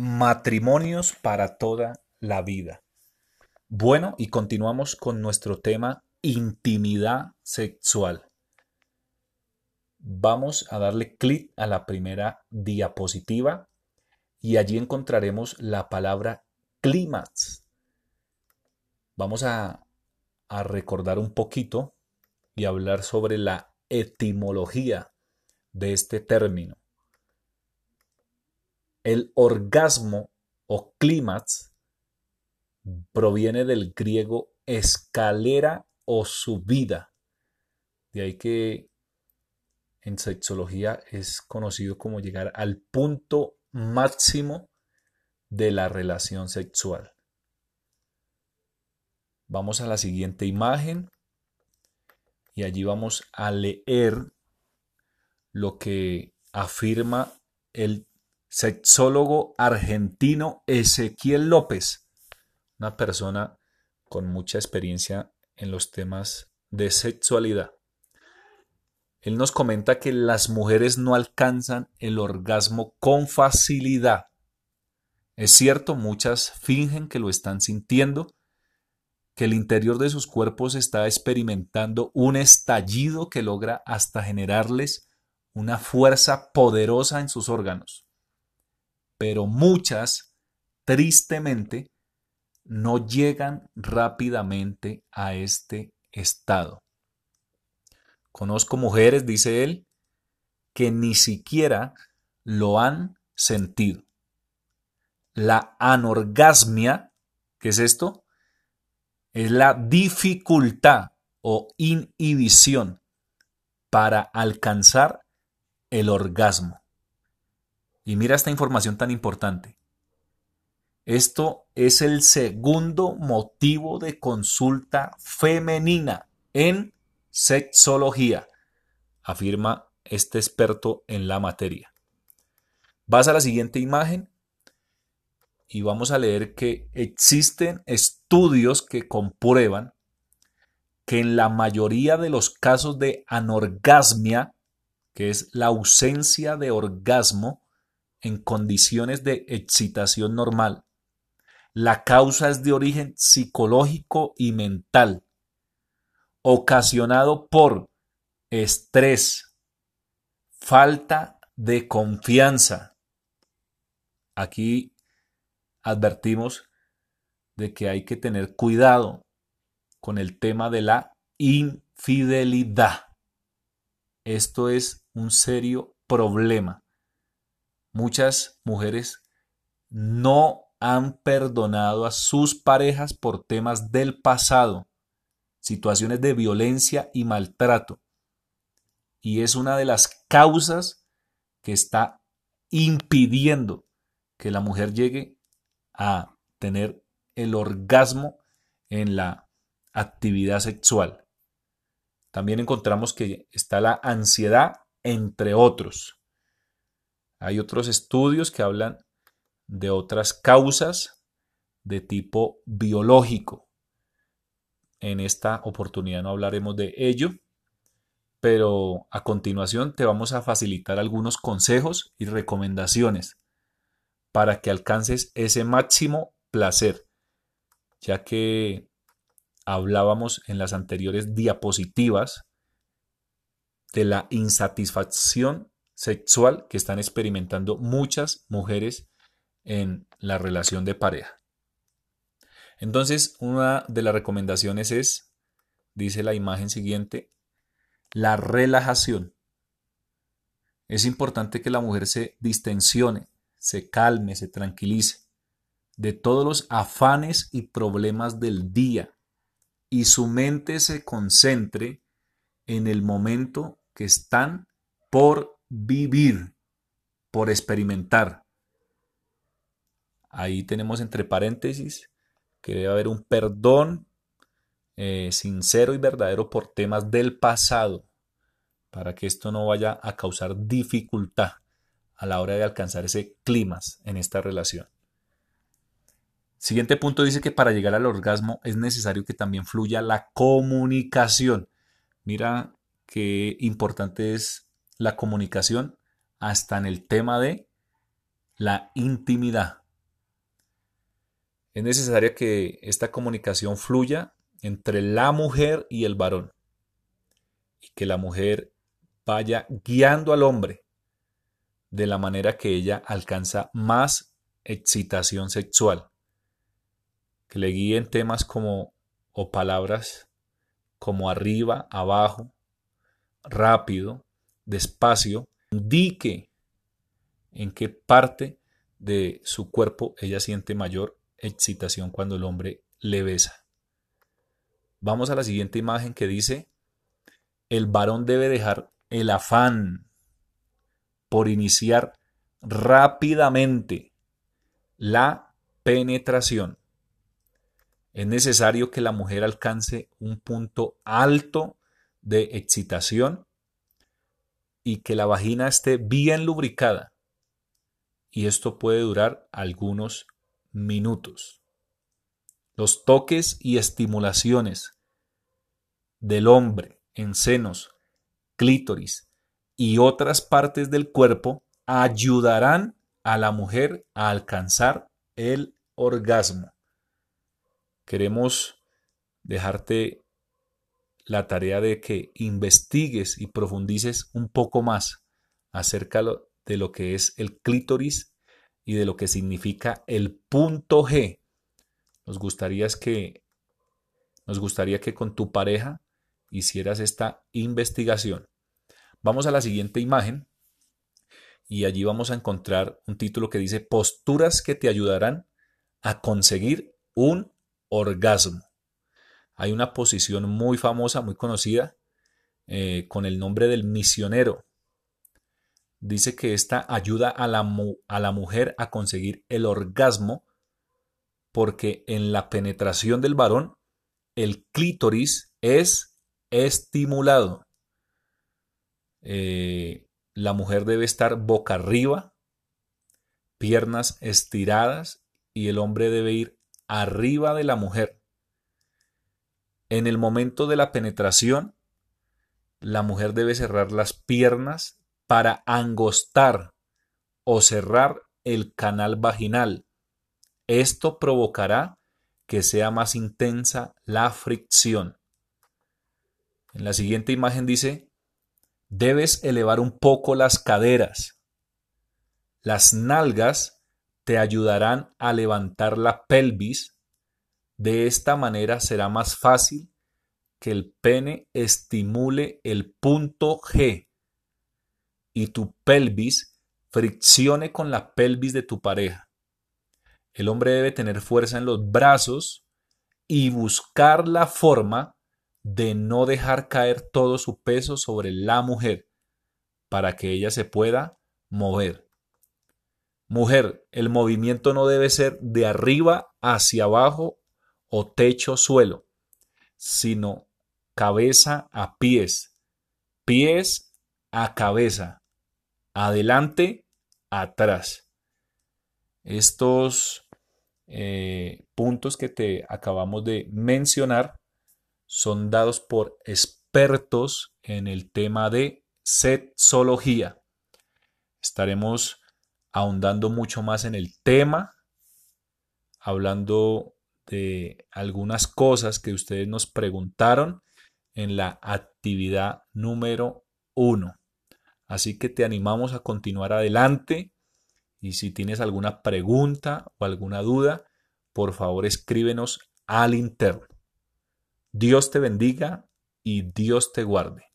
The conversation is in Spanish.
Matrimonios para toda la vida. Bueno, y continuamos con nuestro tema intimidad sexual. Vamos a darle clic a la primera diapositiva y allí encontraremos la palabra clímax. Vamos a, a recordar un poquito y hablar sobre la etimología de este término. El orgasmo o clímax proviene del griego escalera o subida. De ahí que en sexología es conocido como llegar al punto máximo de la relación sexual. Vamos a la siguiente imagen y allí vamos a leer lo que afirma el sexólogo argentino Ezequiel López, una persona con mucha experiencia en los temas de sexualidad. Él nos comenta que las mujeres no alcanzan el orgasmo con facilidad. Es cierto, muchas fingen que lo están sintiendo, que el interior de sus cuerpos está experimentando un estallido que logra hasta generarles una fuerza poderosa en sus órganos pero muchas, tristemente, no llegan rápidamente a este estado. Conozco mujeres, dice él, que ni siquiera lo han sentido. La anorgasmia, ¿qué es esto? Es la dificultad o inhibición para alcanzar el orgasmo. Y mira esta información tan importante. Esto es el segundo motivo de consulta femenina en sexología, afirma este experto en la materia. Vas a la siguiente imagen y vamos a leer que existen estudios que comprueban que en la mayoría de los casos de anorgasmia, que es la ausencia de orgasmo, en condiciones de excitación normal. La causa es de origen psicológico y mental, ocasionado por estrés, falta de confianza. Aquí advertimos de que hay que tener cuidado con el tema de la infidelidad. Esto es un serio problema Muchas mujeres no han perdonado a sus parejas por temas del pasado, situaciones de violencia y maltrato. Y es una de las causas que está impidiendo que la mujer llegue a tener el orgasmo en la actividad sexual. También encontramos que está la ansiedad, entre otros. Hay otros estudios que hablan de otras causas de tipo biológico. En esta oportunidad no hablaremos de ello, pero a continuación te vamos a facilitar algunos consejos y recomendaciones para que alcances ese máximo placer, ya que hablábamos en las anteriores diapositivas de la insatisfacción sexual que están experimentando muchas mujeres en la relación de pareja. Entonces, una de las recomendaciones es, dice la imagen siguiente, la relajación. Es importante que la mujer se distensione, se calme, se tranquilice de todos los afanes y problemas del día y su mente se concentre en el momento que están por vivir, por experimentar. Ahí tenemos entre paréntesis que debe haber un perdón eh, sincero y verdadero por temas del pasado, para que esto no vaya a causar dificultad a la hora de alcanzar ese clima en esta relación. Siguiente punto dice que para llegar al orgasmo es necesario que también fluya la comunicación. Mira qué importante es la comunicación hasta en el tema de la intimidad. Es necesaria que esta comunicación fluya entre la mujer y el varón y que la mujer vaya guiando al hombre de la manera que ella alcanza más excitación sexual. Que le guíen temas como o palabras como arriba, abajo, rápido, despacio, indique en qué parte de su cuerpo ella siente mayor excitación cuando el hombre le besa. Vamos a la siguiente imagen que dice, el varón debe dejar el afán por iniciar rápidamente la penetración. Es necesario que la mujer alcance un punto alto de excitación y que la vagina esté bien lubricada. Y esto puede durar algunos minutos. Los toques y estimulaciones del hombre en senos, clítoris y otras partes del cuerpo ayudarán a la mujer a alcanzar el orgasmo. Queremos dejarte la tarea de que investigues y profundices un poco más acerca de lo que es el clítoris y de lo que significa el punto G. Nos gustaría que nos gustaría que con tu pareja hicieras esta investigación. Vamos a la siguiente imagen y allí vamos a encontrar un título que dice posturas que te ayudarán a conseguir un orgasmo. Hay una posición muy famosa, muy conocida, eh, con el nombre del misionero. Dice que esta ayuda a la, mujer a conseguir el orgasmo porque en la penetración del varón el clítoris es estimulado. Eh, la mujer debe estar boca arriba, piernas estiradas y el hombre debe ir arriba de la mujer. En el momento de la penetración, la mujer debe cerrar las piernas para angostar o cerrar el canal vaginal. Esto provocará que sea más intensa la fricción. En la siguiente imagen dice, debes elevar un poco las caderas. Las nalgas te ayudarán a levantar la pelvis de esta manera será más fácil que el pene estimule el punto G y tu pelvis friccione con la pelvis de tu pareja. El hombre debe tener fuerza en los brazos y buscar la forma de no dejar caer todo su peso sobre la mujer para que ella se pueda mover. Mujer, el movimiento no debe ser de arriba hacia abajo o techo-suelo, sino cabeza a pies, pies a cabeza, adelante, atrás. Estos eh, puntos que te acabamos de mencionar son dados por expertos en el tema de sexología. Estaremos ahondando mucho más en el tema, hablando de algunas cosas que ustedes nos preguntaron en la actividad número uno. Así que te animamos a continuar adelante y si tienes alguna pregunta o alguna duda, por favor escríbenos al interno. Dios te bendiga y Dios te guarde.